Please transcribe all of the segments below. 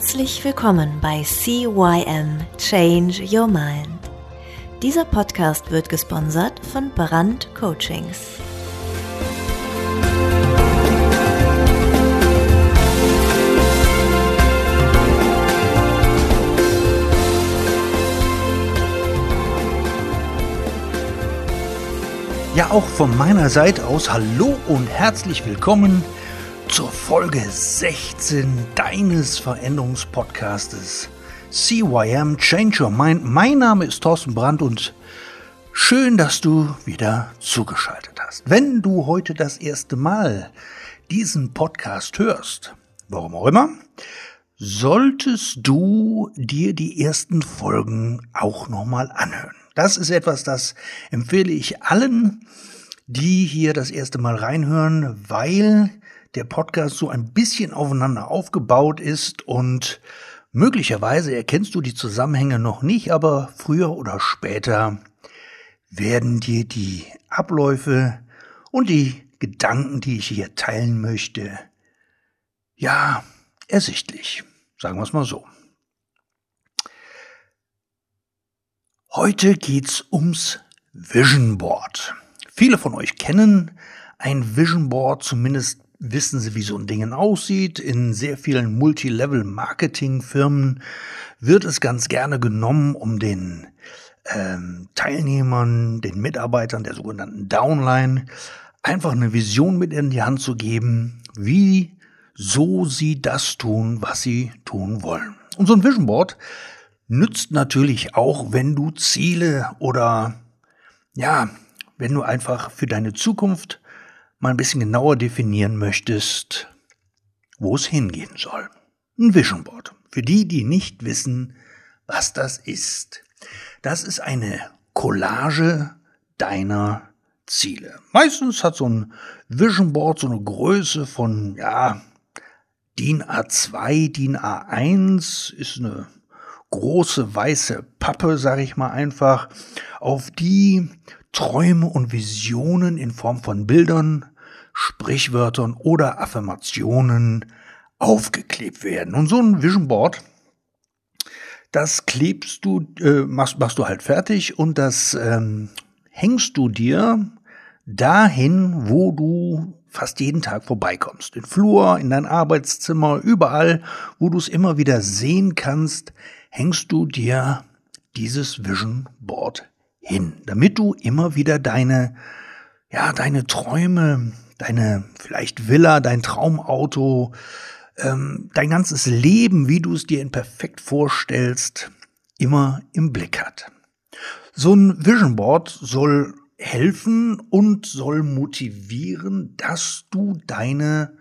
Herzlich willkommen bei CYM Change Your Mind. Dieser Podcast wird gesponsert von Brand Coachings. Ja, auch von meiner Seite aus hallo und herzlich willkommen zur Folge 16 deines Veränderungspodcastes CYM Change Your Mind. Mein Name ist Thorsten Brandt und schön, dass du wieder zugeschaltet hast. Wenn du heute das erste Mal diesen Podcast hörst, warum auch immer, solltest du dir die ersten Folgen auch nochmal anhören. Das ist etwas, das empfehle ich allen, die hier das erste Mal reinhören, weil der Podcast so ein bisschen aufeinander aufgebaut ist und möglicherweise erkennst du die Zusammenhänge noch nicht, aber früher oder später werden dir die Abläufe und die Gedanken, die ich hier teilen möchte, ja, ersichtlich. Sagen wir es mal so. Heute geht's ums Vision Board. Viele von euch kennen ein Vision Board, zumindest wissen Sie, wie so ein Ding aussieht. In sehr vielen Multilevel-Marketing-Firmen wird es ganz gerne genommen, um den ähm, Teilnehmern, den Mitarbeitern der sogenannten Downline einfach eine Vision mit in die Hand zu geben, wie so sie das tun, was sie tun wollen. Und so ein Vision Board nützt natürlich auch, wenn du Ziele oder ja, wenn du einfach für deine Zukunft mal ein bisschen genauer definieren möchtest, wo es hingehen soll. Ein Vision Board. Für die, die nicht wissen, was das ist. Das ist eine Collage deiner Ziele. Meistens hat so ein Vision Board so eine Größe von, ja, DIN A2, DIN A1 ist eine große weiße Pappe, sage ich mal einfach, auf die Träume und Visionen in Form von Bildern, Sprichwörtern oder Affirmationen aufgeklebt werden. Und so ein Vision Board, das klebst du, äh, machst, machst du halt fertig und das ähm, hängst du dir dahin, wo du fast jeden Tag vorbeikommst. In Flur, in dein Arbeitszimmer, überall, wo du es immer wieder sehen kannst, hängst du dir dieses Vision Board hin, damit du immer wieder deine, ja, deine Träume, deine vielleicht Villa, dein Traumauto, ähm, dein ganzes Leben, wie du es dir in perfekt vorstellst, immer im Blick hat. So ein Vision Board soll helfen und soll motivieren, dass du deine,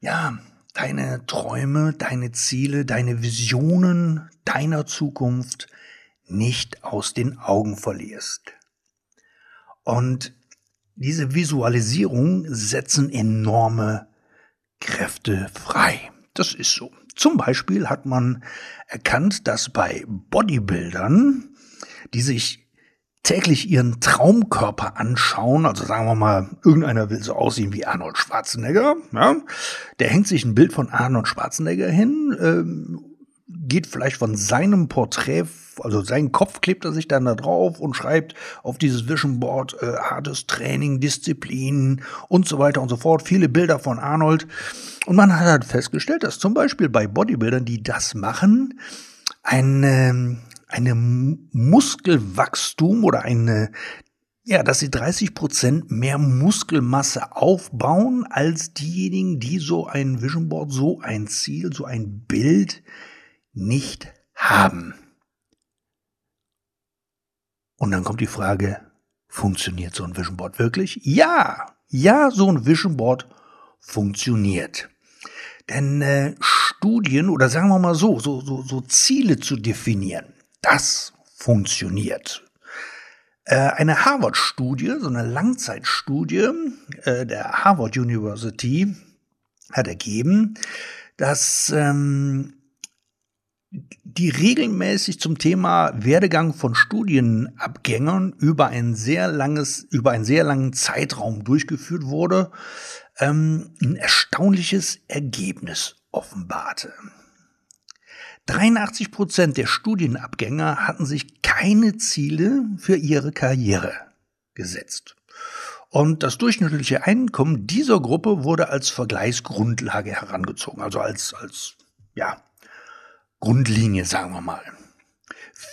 ja, deine Träume, deine Ziele, deine Visionen deiner Zukunft nicht aus den Augen verlierst. Und diese Visualisierung setzen enorme Kräfte frei. Das ist so. Zum Beispiel hat man erkannt, dass bei Bodybuildern, die sich täglich ihren Traumkörper anschauen, also sagen wir mal, irgendeiner will so aussehen wie Arnold Schwarzenegger, ja, der hängt sich ein Bild von Arnold Schwarzenegger hin, ähm, geht vielleicht von seinem Porträt, also seinen Kopf klebt er sich dann da drauf und schreibt auf dieses Vision Board äh, hartes Training, Disziplin und so weiter und so fort. Viele Bilder von Arnold. Und man hat halt festgestellt, dass zum Beispiel bei Bodybuildern, die das machen, eine, eine Muskelwachstum oder eine ja, dass sie 30 Prozent mehr Muskelmasse aufbauen als diejenigen, die so ein Vision Board, so ein Ziel, so ein Bild nicht haben. Und dann kommt die Frage, funktioniert so ein Vision Board wirklich? Ja, ja, so ein Vision Board funktioniert. Denn äh, Studien oder sagen wir mal so, so, so, so Ziele zu definieren, das funktioniert. Äh, eine Harvard-Studie, so eine Langzeitstudie äh, der Harvard University hat ergeben, dass ähm, die regelmäßig zum Thema Werdegang von Studienabgängern über ein sehr langes, über einen sehr langen Zeitraum durchgeführt wurde, ähm, ein erstaunliches Ergebnis offenbarte. 83 Prozent der Studienabgänger hatten sich keine Ziele für ihre Karriere gesetzt. Und das durchschnittliche Einkommen dieser Gruppe wurde als Vergleichsgrundlage herangezogen, also als, als, ja, Grundlinie, sagen wir mal.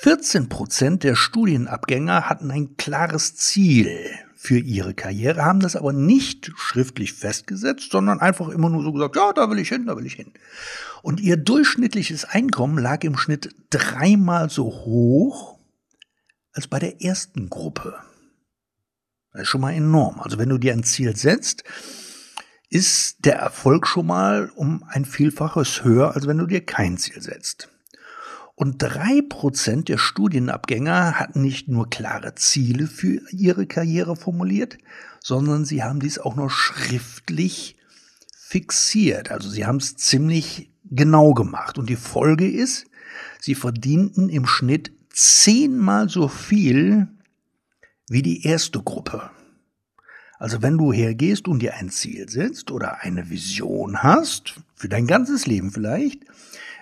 14 Prozent der Studienabgänger hatten ein klares Ziel für ihre Karriere, haben das aber nicht schriftlich festgesetzt, sondern einfach immer nur so gesagt, ja, da will ich hin, da will ich hin. Und ihr durchschnittliches Einkommen lag im Schnitt dreimal so hoch als bei der ersten Gruppe. Das ist schon mal enorm. Also wenn du dir ein Ziel setzt, ist der Erfolg schon mal um ein Vielfaches höher, als wenn du dir kein Ziel setzt. Und drei Prozent der Studienabgänger hatten nicht nur klare Ziele für ihre Karriere formuliert, sondern sie haben dies auch noch schriftlich fixiert. Also sie haben es ziemlich genau gemacht. Und die Folge ist, sie verdienten im Schnitt zehnmal so viel wie die erste Gruppe. Also wenn du hergehst und dir ein Ziel setzt oder eine Vision hast, für dein ganzes Leben vielleicht,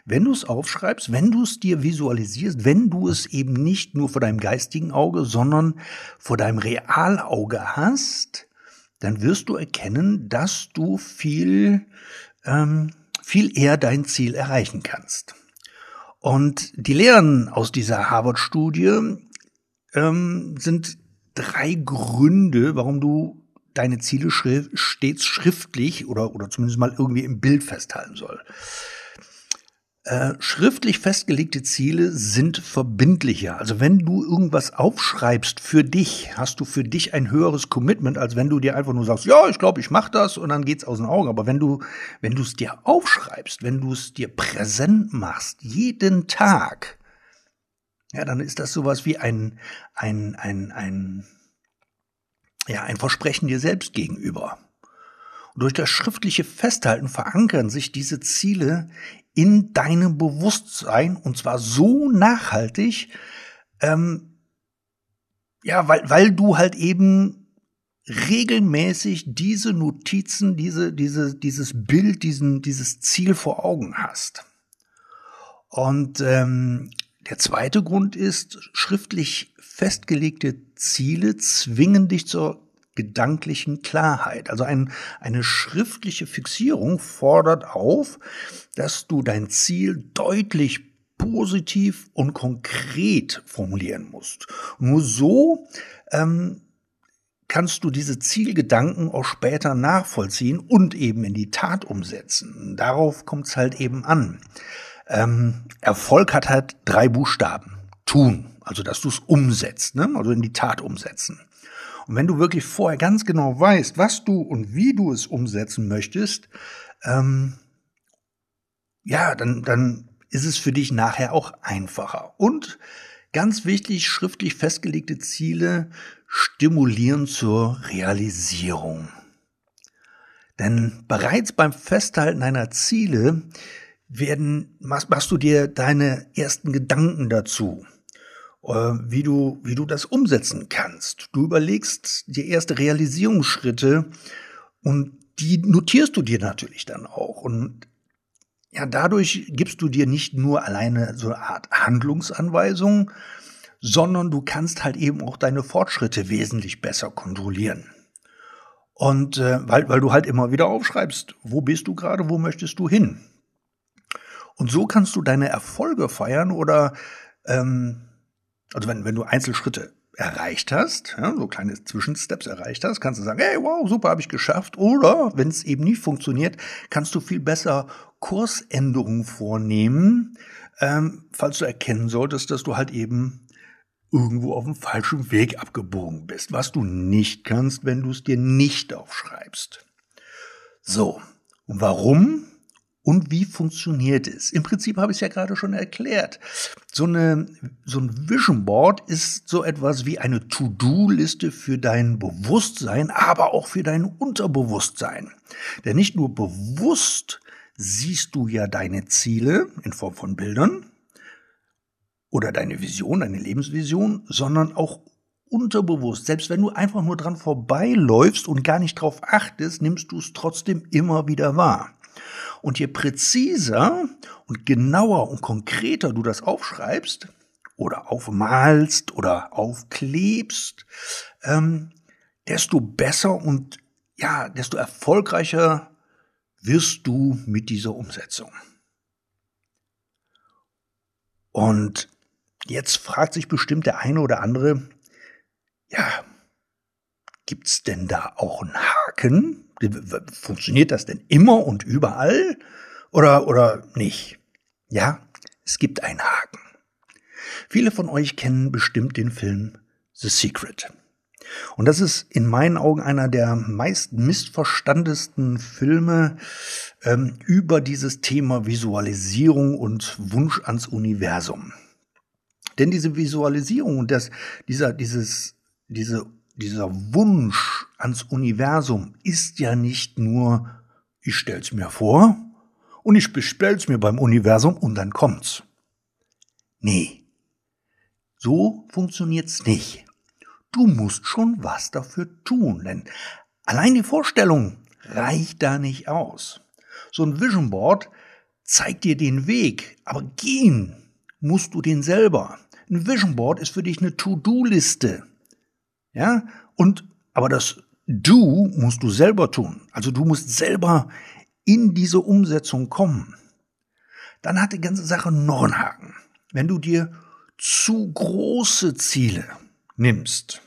wenn du es aufschreibst, wenn du es dir visualisierst, wenn du es eben nicht nur vor deinem geistigen Auge, sondern vor deinem Realauge hast, dann wirst du erkennen, dass du viel, ähm, viel eher dein Ziel erreichen kannst. Und die Lehren aus dieser Harvard-Studie ähm, sind drei Gründe, warum du deine Ziele schri stets schriftlich oder, oder zumindest mal irgendwie im Bild festhalten soll. Äh, schriftlich festgelegte Ziele sind verbindlicher. Also wenn du irgendwas aufschreibst für dich, hast du für dich ein höheres Commitment, als wenn du dir einfach nur sagst, ja, ich glaube, ich mache das und dann geht's aus den Augen. Aber wenn du, wenn du es dir aufschreibst, wenn du es dir präsent machst, jeden Tag, ja, dann ist das sowas wie ein, ein, ein, ein, ja, ein Versprechen dir selbst gegenüber. Und durch das schriftliche Festhalten verankern sich diese Ziele in deinem Bewusstsein und zwar so nachhaltig, ähm, ja, weil, weil du halt eben regelmäßig diese Notizen, diese, diese, dieses Bild, diesen, dieses Ziel vor Augen hast. Und ähm, der zweite Grund ist, schriftlich festgelegte Ziele zwingen dich zur gedanklichen Klarheit. Also ein, eine schriftliche Fixierung fordert auf, dass du dein Ziel deutlich positiv und konkret formulieren musst. Nur so ähm, kannst du diese Zielgedanken auch später nachvollziehen und eben in die Tat umsetzen. Darauf kommt es halt eben an. Ähm, Erfolg hat halt drei Buchstaben. Tun, also dass du es umsetzt, ne? also in die Tat umsetzen. Und wenn du wirklich vorher ganz genau weißt, was du und wie du es umsetzen möchtest, ähm, ja, dann, dann ist es für dich nachher auch einfacher. Und ganz wichtig, schriftlich festgelegte Ziele stimulieren zur Realisierung. Denn bereits beim Festhalten deiner Ziele werden, machst, machst du dir deine ersten Gedanken dazu. Äh, wie du, wie du das umsetzen kannst. Du überlegst die erste Realisierungsschritte und die notierst du dir natürlich dann auch. Und ja, dadurch gibst du dir nicht nur alleine so eine Art Handlungsanweisung, sondern du kannst halt eben auch deine Fortschritte wesentlich besser kontrollieren. Und äh, weil, weil du halt immer wieder aufschreibst, wo bist du gerade, wo möchtest du hin? Und so kannst du deine Erfolge feiern oder ähm, also wenn, wenn du Einzelschritte erreicht hast, ja, so kleine Zwischensteps erreicht hast, kannst du sagen, hey, wow, super, habe ich geschafft. Oder wenn es eben nicht funktioniert, kannst du viel besser Kursänderungen vornehmen, ähm, falls du erkennen solltest, dass du halt eben irgendwo auf dem falschen Weg abgebogen bist, was du nicht kannst, wenn du es dir nicht aufschreibst. So, und warum und wie funktioniert es? Im Prinzip habe ich es ja gerade schon erklärt. So, eine, so ein Vision Board ist so etwas wie eine To-Do-Liste für dein Bewusstsein, aber auch für dein Unterbewusstsein. Denn nicht nur bewusst siehst du ja deine Ziele in Form von Bildern oder deine Vision, deine Lebensvision, sondern auch unterbewusst. Selbst wenn du einfach nur dran vorbeiläufst und gar nicht drauf achtest, nimmst du es trotzdem immer wieder wahr. Und je präziser und genauer und konkreter du das aufschreibst oder aufmalst oder aufklebst, ähm, desto besser und ja, desto erfolgreicher wirst du mit dieser Umsetzung. Und jetzt fragt sich bestimmt der eine oder andere, ja, gibt's denn da auch einen Haken? Funktioniert das denn immer und überall oder, oder nicht? Ja, es gibt einen Haken. Viele von euch kennen bestimmt den Film The Secret. Und das ist in meinen Augen einer der meist missverstandesten Filme ähm, über dieses Thema Visualisierung und Wunsch ans Universum. Denn diese Visualisierung und das, dieser, dieses, diese, dieser Wunsch ans Universum ist ja nicht nur, ich stell's mir vor und ich bestell's mir beim Universum und dann kommt's. Nee. So funktioniert's nicht du musst schon was dafür tun, denn allein die Vorstellung reicht da nicht aus. So ein Vision Board zeigt dir den Weg, aber gehen musst du den selber. Ein Vision Board ist für dich eine To-Do-Liste. Ja? Und, aber das Do musst du selber tun. Also du musst selber in diese Umsetzung kommen. Dann hat die ganze Sache noch einen Haken. Wenn du dir zu große Ziele nimmst,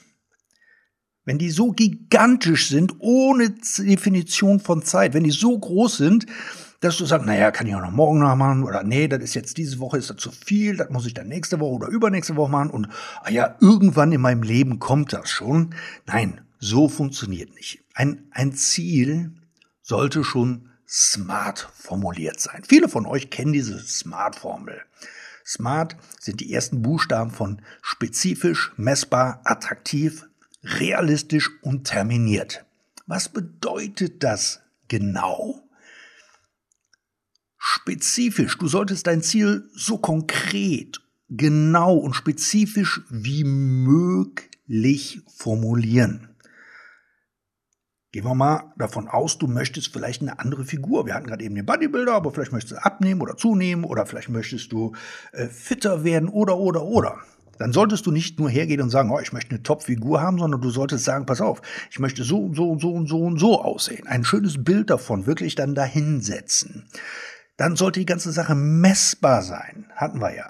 wenn die so gigantisch sind, ohne Definition von Zeit, wenn die so groß sind, dass du sagst, naja, kann ich auch noch morgen nachmachen oder nee, das ist jetzt diese Woche ist das zu viel, das muss ich dann nächste Woche oder übernächste Woche machen und ah ja, irgendwann in meinem Leben kommt das schon. Nein, so funktioniert nicht. Ein, ein Ziel sollte schon smart formuliert sein. Viele von euch kennen diese Smart-Formel. Smart sind die ersten Buchstaben von spezifisch, messbar, attraktiv, realistisch und terminiert. Was bedeutet das genau? Spezifisch. Du solltest dein Ziel so konkret, genau und spezifisch wie möglich formulieren. Gehen wir mal davon aus, du möchtest vielleicht eine andere Figur. Wir hatten gerade eben den Bodybuilder, aber vielleicht möchtest du abnehmen oder zunehmen oder vielleicht möchtest du äh, fitter werden oder oder oder dann solltest du nicht nur hergehen und sagen, oh, ich möchte eine Top-Figur haben, sondern du solltest sagen, pass auf, ich möchte so und so und so und so und so aussehen. Ein schönes Bild davon wirklich dann dahinsetzen. Dann sollte die ganze Sache messbar sein. Hatten wir ja.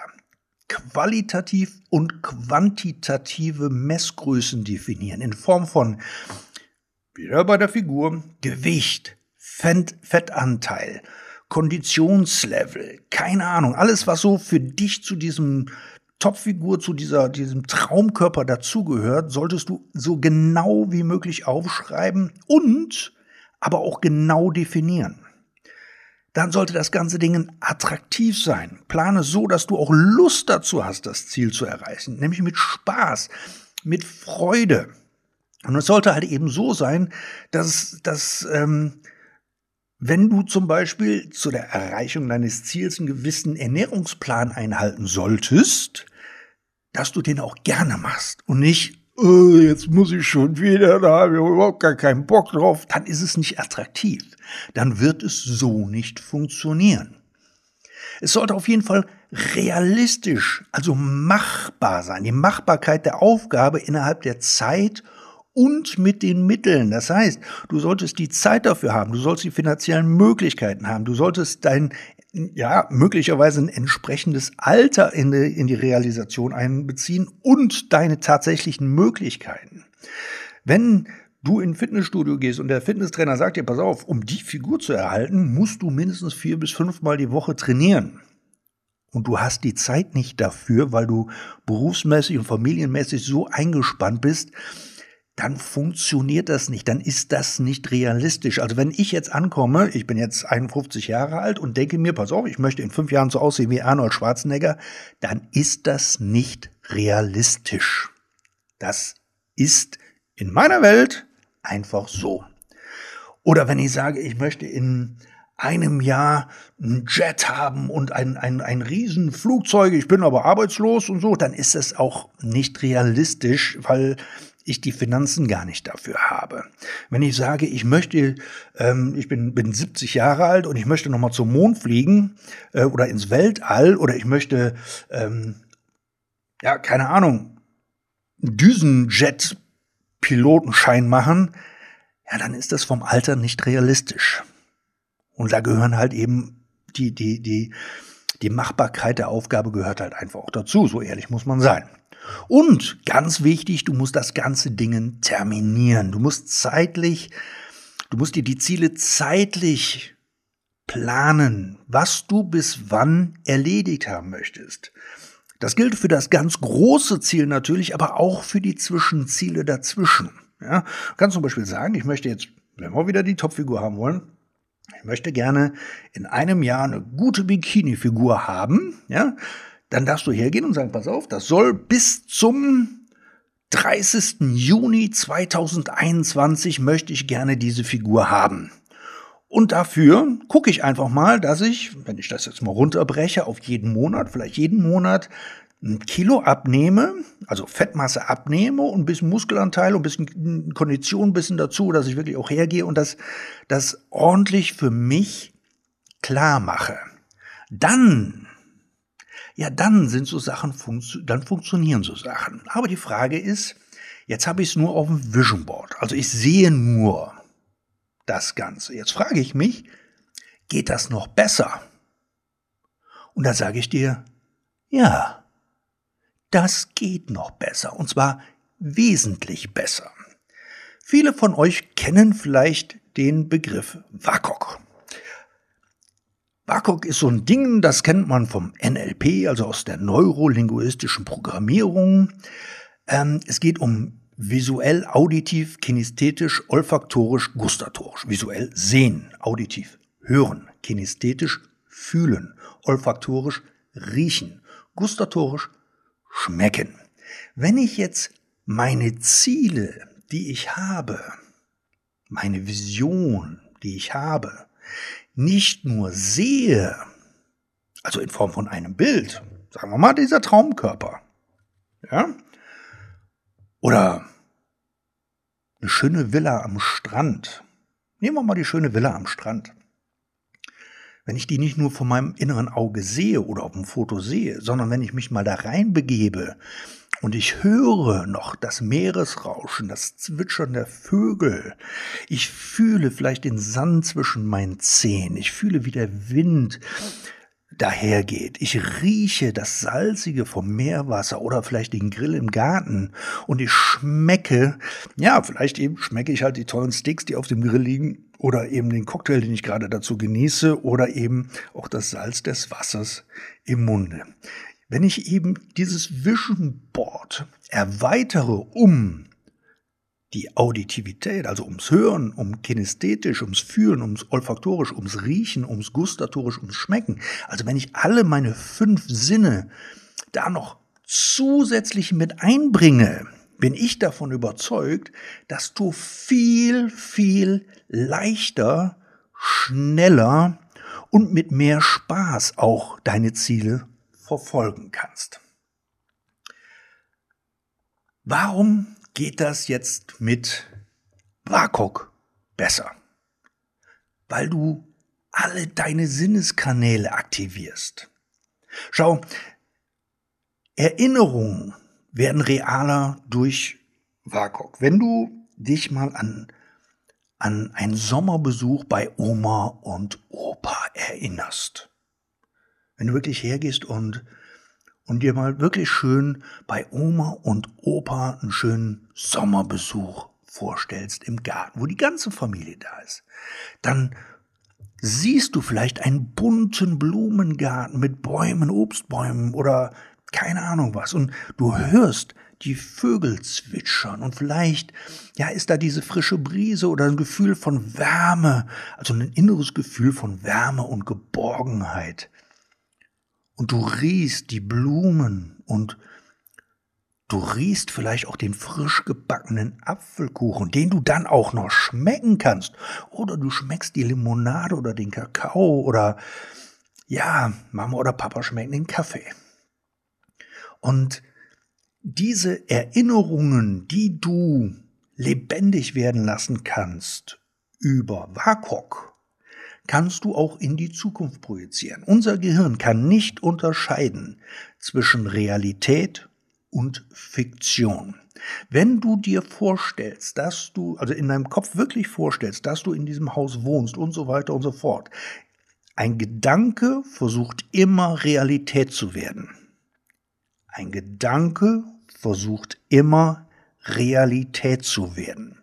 Qualitativ und quantitative Messgrößen definieren in Form von, wieder bei der Figur, Gewicht, Fett, Fettanteil, Konditionslevel, keine Ahnung, alles, was so für dich zu diesem Topfigur zu dieser, diesem Traumkörper dazugehört, solltest du so genau wie möglich aufschreiben und aber auch genau definieren. Dann sollte das ganze Ding attraktiv sein. Plane so, dass du auch Lust dazu hast, das Ziel zu erreichen, nämlich mit Spaß, mit Freude. Und es sollte halt eben so sein, dass, dass ähm, wenn du zum Beispiel zu der Erreichung deines Ziels einen gewissen Ernährungsplan einhalten solltest, dass du den auch gerne machst und nicht, oh, jetzt muss ich schon wieder, da habe ich überhaupt gar keinen Bock drauf, dann ist es nicht attraktiv. Dann wird es so nicht funktionieren. Es sollte auf jeden Fall realistisch, also machbar sein. Die Machbarkeit der Aufgabe innerhalb der Zeit und mit den Mitteln. Das heißt, du solltest die Zeit dafür haben, du solltest die finanziellen Möglichkeiten haben, du solltest dein, ja, möglicherweise ein entsprechendes Alter in die, in die Realisation einbeziehen und deine tatsächlichen Möglichkeiten. Wenn du in ein Fitnessstudio gehst und der Fitnesstrainer sagt dir, pass auf, um die Figur zu erhalten, musst du mindestens vier bis fünfmal die Woche trainieren. Und du hast die Zeit nicht dafür, weil du berufsmäßig und familienmäßig so eingespannt bist, dann funktioniert das nicht, dann ist das nicht realistisch. Also wenn ich jetzt ankomme, ich bin jetzt 51 Jahre alt und denke mir, pass auf, ich möchte in fünf Jahren so aussehen wie Arnold Schwarzenegger, dann ist das nicht realistisch. Das ist in meiner Welt einfach so. Oder wenn ich sage, ich möchte in einem Jahr ein Jet haben und ein, ein, ein Riesenflugzeug, ich bin aber arbeitslos und so, dann ist das auch nicht realistisch, weil ich die Finanzen gar nicht dafür habe. Wenn ich sage, ich möchte, ähm, ich bin, bin 70 Jahre alt und ich möchte nochmal zum Mond fliegen äh, oder ins Weltall oder ich möchte, ähm, ja, keine Ahnung, Düsenjet-Pilotenschein machen, ja, dann ist das vom Alter nicht realistisch. Und da gehören halt eben die, die, die, die Machbarkeit der Aufgabe gehört halt einfach auch dazu, so ehrlich muss man sein. Und ganz wichtig, du musst das ganze Ding terminieren. Du musst zeitlich, du musst dir die Ziele zeitlich planen, was du bis wann erledigt haben möchtest. Das gilt für das ganz große Ziel natürlich, aber auch für die Zwischenziele dazwischen. Ja, du kannst zum Beispiel sagen, ich möchte jetzt, wenn wir wieder die Topfigur haben wollen, ich möchte gerne in einem Jahr eine gute Bikini-Figur haben, ja, dann darfst du hergehen und sagen, pass auf, das soll bis zum 30. Juni 2021 möchte ich gerne diese Figur haben. Und dafür gucke ich einfach mal, dass ich, wenn ich das jetzt mal runterbreche, auf jeden Monat, vielleicht jeden Monat ein Kilo abnehme, also Fettmasse abnehme und ein bisschen Muskelanteil und ein bisschen Kondition ein bisschen dazu, dass ich wirklich auch hergehe und das, das ordentlich für mich klar mache. Dann ja, dann sind so Sachen, dann funktionieren so Sachen. Aber die Frage ist, jetzt habe ich es nur auf dem Vision Board. Also ich sehe nur das Ganze. Jetzt frage ich mich, geht das noch besser? Und da sage ich dir, ja, das geht noch besser. Und zwar wesentlich besser. Viele von euch kennen vielleicht den Begriff WAKOK. WAKOK ist so ein Ding, das kennt man vom NLP, also aus der neurolinguistischen Programmierung. Ähm, es geht um visuell, auditiv, kinesthetisch, olfaktorisch, gustatorisch. Visuell sehen, auditiv hören, kinesthetisch fühlen, olfaktorisch riechen, gustatorisch schmecken. Wenn ich jetzt meine Ziele, die ich habe, meine Vision, die ich habe, nicht nur sehe, also in Form von einem Bild, sagen wir mal dieser Traumkörper, ja, oder eine schöne Villa am Strand. Nehmen wir mal die schöne Villa am Strand. Wenn ich die nicht nur von meinem inneren Auge sehe oder auf dem Foto sehe, sondern wenn ich mich mal da reinbegebe und ich höre noch das Meeresrauschen, das Zwitschern der Vögel. Ich fühle vielleicht den Sand zwischen meinen Zehen. Ich fühle, wie der Wind dahergeht. Ich rieche das Salzige vom Meerwasser oder vielleicht den Grill im Garten und ich schmecke, ja, vielleicht eben schmecke ich halt die tollen Sticks, die auf dem Grill liegen oder eben den Cocktail, den ich gerade dazu genieße oder eben auch das Salz des Wassers im Munde. Wenn ich eben dieses Vision Board erweitere um die Auditivität, also ums Hören, um kinästhetisch, ums Fühlen, ums olfaktorisch, ums Riechen, ums gustatorisch, ums Schmecken. Also wenn ich alle meine fünf Sinne da noch zusätzlich mit einbringe, bin ich davon überzeugt, dass du viel, viel leichter, schneller und mit mehr Spaß auch deine Ziele verfolgen kannst. Warum geht das jetzt mit WAKOK besser? Weil du alle deine Sinneskanäle aktivierst. Schau, Erinnerungen werden realer durch WAKOK. Wenn du dich mal an, an einen Sommerbesuch bei Oma und Opa erinnerst, wenn du wirklich hergehst und, und dir mal wirklich schön bei Oma und Opa einen schönen Sommerbesuch vorstellst im Garten, wo die ganze Familie da ist, dann siehst du vielleicht einen bunten Blumengarten mit Bäumen, Obstbäumen oder keine Ahnung was. Und du hörst die Vögel zwitschern und vielleicht, ja, ist da diese frische Brise oder ein Gefühl von Wärme, also ein inneres Gefühl von Wärme und Geborgenheit und du riechst die Blumen und du riechst vielleicht auch den frisch gebackenen Apfelkuchen, den du dann auch noch schmecken kannst. Oder du schmeckst die Limonade oder den Kakao oder ja, Mama oder Papa schmecken den Kaffee. Und diese Erinnerungen, die du lebendig werden lassen kannst über WAKOK, kannst du auch in die Zukunft projizieren. Unser Gehirn kann nicht unterscheiden zwischen Realität und Fiktion. Wenn du dir vorstellst, dass du, also in deinem Kopf wirklich vorstellst, dass du in diesem Haus wohnst und so weiter und so fort, ein Gedanke versucht immer Realität zu werden. Ein Gedanke versucht immer Realität zu werden.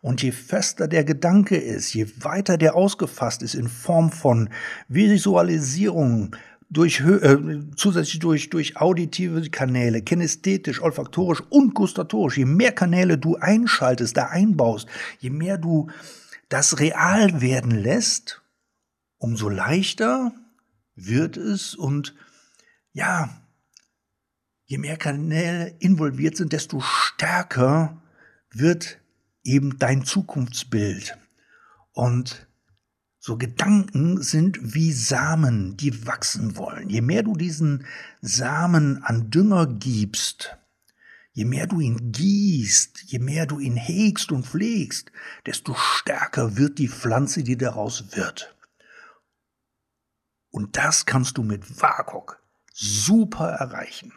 Und je fester der Gedanke ist, je weiter der ausgefasst ist in Form von Visualisierung, durch, äh, zusätzlich durch, durch auditive Kanäle, kinästhetisch, olfaktorisch und gustatorisch, je mehr Kanäle du einschaltest, da einbaust, je mehr du das real werden lässt, umso leichter wird es und ja, je mehr Kanäle involviert sind, desto stärker wird eben dein Zukunftsbild. Und so Gedanken sind wie Samen, die wachsen wollen. Je mehr du diesen Samen an Dünger gibst, je mehr du ihn gießt, je mehr du ihn hegst und pflegst, desto stärker wird die Pflanze, die daraus wird. Und das kannst du mit WAKOK super erreichen.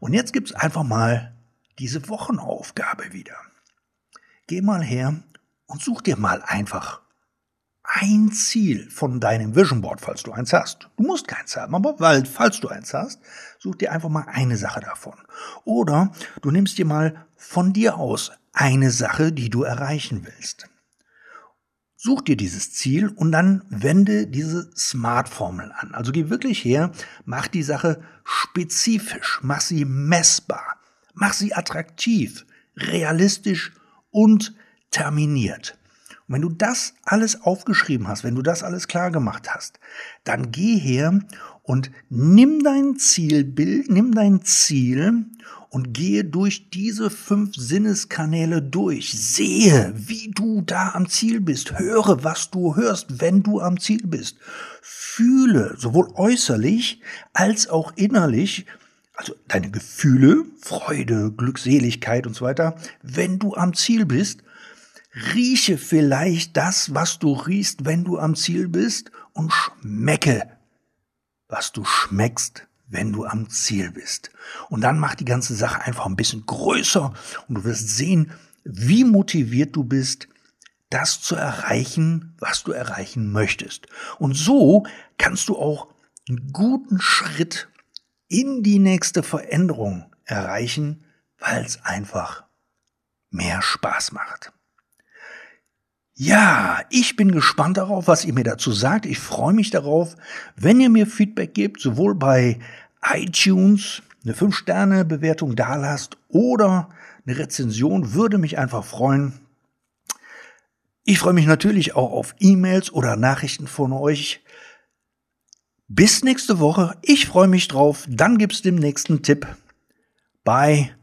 Und jetzt gibt's einfach mal diese Wochenaufgabe wieder. Geh mal her und such dir mal einfach ein Ziel von deinem Vision Board, falls du eins hast. Du musst keins haben, aber weil, falls du eins hast, such dir einfach mal eine Sache davon. Oder du nimmst dir mal von dir aus eine Sache, die du erreichen willst. Such dir dieses Ziel und dann wende diese Smart-Formel an. Also geh wirklich her, mach die Sache spezifisch, mach sie messbar, mach sie attraktiv, realistisch und terminiert. Und wenn du das alles aufgeschrieben hast, wenn du das alles klar gemacht hast, dann geh her und nimm dein Zielbild, nimm dein Ziel und gehe durch diese fünf Sinneskanäle durch. Sehe, wie du da am Ziel bist. Höre, was du hörst, wenn du am Ziel bist. Fühle, sowohl äußerlich als auch innerlich, also deine Gefühle, Freude, Glückseligkeit und so weiter, wenn du am Ziel bist Rieche vielleicht das, was du riechst, wenn du am Ziel bist und schmecke, was du schmeckst, wenn du am Ziel bist. Und dann mach die ganze Sache einfach ein bisschen größer und du wirst sehen, wie motiviert du bist, das zu erreichen, was du erreichen möchtest. Und so kannst du auch einen guten Schritt in die nächste Veränderung erreichen, weil es einfach mehr Spaß macht. Ja, ich bin gespannt darauf, was ihr mir dazu sagt. Ich freue mich darauf, wenn ihr mir Feedback gebt, sowohl bei iTunes eine 5-Sterne-Bewertung dalasst oder eine Rezension, würde mich einfach freuen. Ich freue mich natürlich auch auf E-Mails oder Nachrichten von euch. Bis nächste Woche. Ich freue mich drauf. Dann gibt's den nächsten Tipp bei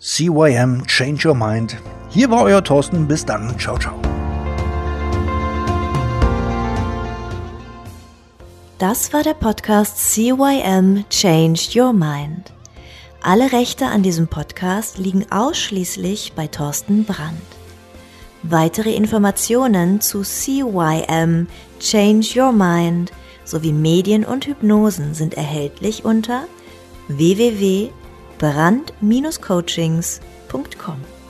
CYM Change Your Mind. Hier war euer Thorsten. Bis dann. Ciao, ciao. Das war der Podcast CYM Change Your Mind. Alle Rechte an diesem Podcast liegen ausschließlich bei Thorsten Brandt. Weitere Informationen zu CYM Change Your Mind sowie Medien und Hypnosen sind erhältlich unter www.brand-coachings.com.